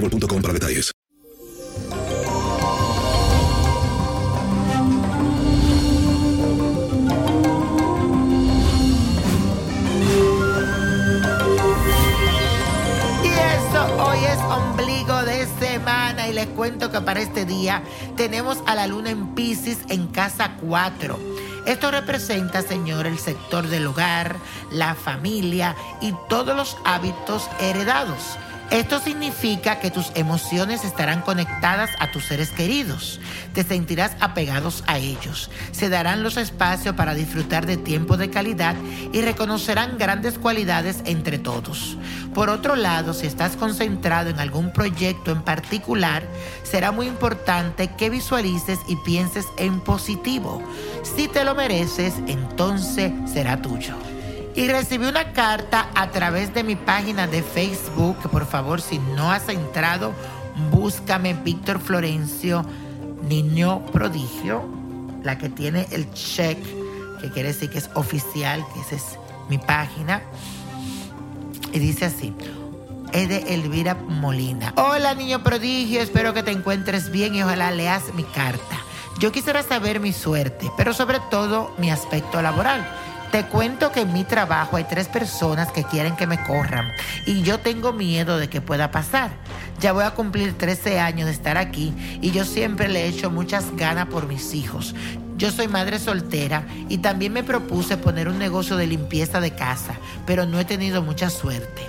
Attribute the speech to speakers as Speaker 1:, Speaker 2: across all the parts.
Speaker 1: para detalles.
Speaker 2: Y eso hoy es ombligo de semana y les cuento que para este día tenemos a la luna en Pisces en casa 4. Esto representa, Señor, el sector del hogar, la familia y todos los hábitos heredados. Esto significa que tus emociones estarán conectadas a tus seres queridos. Te sentirás apegados a ellos. Se darán los espacios para disfrutar de tiempo de calidad y reconocerán grandes cualidades entre todos. Por otro lado, si estás concentrado en algún proyecto en particular, será muy importante que visualices y pienses en positivo. Si te lo mereces, entonces será tuyo. Y recibí una carta a través de mi página de Facebook, que por favor si no has entrado, búscame Víctor Florencio, niño prodigio, la que tiene el check, que quiere decir que es oficial, que esa es mi página. Y dice así, es de Elvira Molina. Hola niño prodigio, espero que te encuentres bien y ojalá leas mi carta. Yo quisiera saber mi suerte, pero sobre todo mi aspecto laboral. Te cuento que en mi trabajo hay tres personas que quieren que me corran y yo tengo miedo de que pueda pasar. Ya voy a cumplir 13 años de estar aquí y yo siempre le he hecho muchas ganas por mis hijos. Yo soy madre soltera y también me propuse poner un negocio de limpieza de casa, pero no he tenido mucha suerte.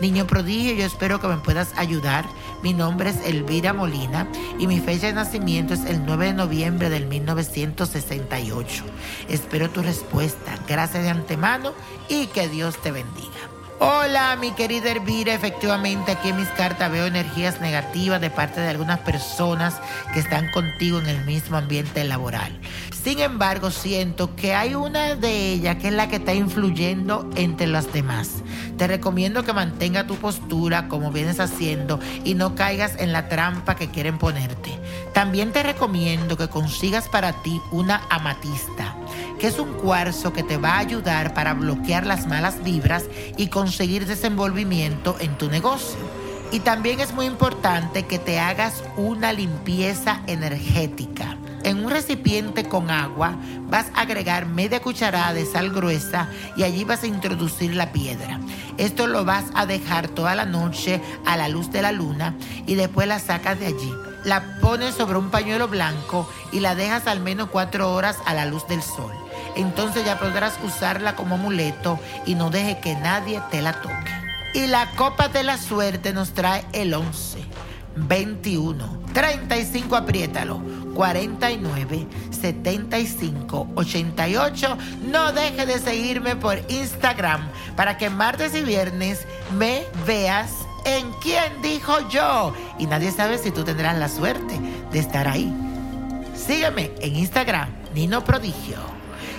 Speaker 2: Niño prodigio, yo espero que me puedas ayudar. Mi nombre es Elvira Molina y mi fecha de nacimiento es el 9 de noviembre del 1968. Espero tu respuesta. Gracias de antemano y que Dios te bendiga. Hola, mi querida Elvira. Efectivamente, aquí en mis cartas veo energías negativas de parte de algunas personas que están contigo en el mismo ambiente laboral. Sin embargo, siento que hay una de ellas que es la que está influyendo entre las demás. Te recomiendo que mantenga tu postura como vienes haciendo y no caigas en la trampa que quieren ponerte. También te recomiendo que consigas para ti una amatista, que es un cuarzo que te va a ayudar para bloquear las malas vibras y conseguir desenvolvimiento en tu negocio. Y también es muy importante que te hagas una limpieza energética. En un recipiente con agua vas a agregar media cucharada de sal gruesa y allí vas a introducir la piedra. Esto lo vas a dejar toda la noche a la luz de la luna y después la sacas de allí. La pones sobre un pañuelo blanco y la dejas al menos cuatro horas a la luz del sol. Entonces ya podrás usarla como amuleto y no deje que nadie te la toque. Y la copa de la suerte nos trae el 11, 21, 35, apriétalo, 49, 75, 88. No deje de seguirme por Instagram para que martes y viernes me veas en ¿Quién dijo yo? Y nadie sabe si tú tendrás la suerte de estar ahí. Sígueme en Instagram, Nino Prodigio.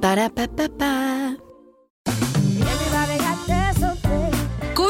Speaker 3: Para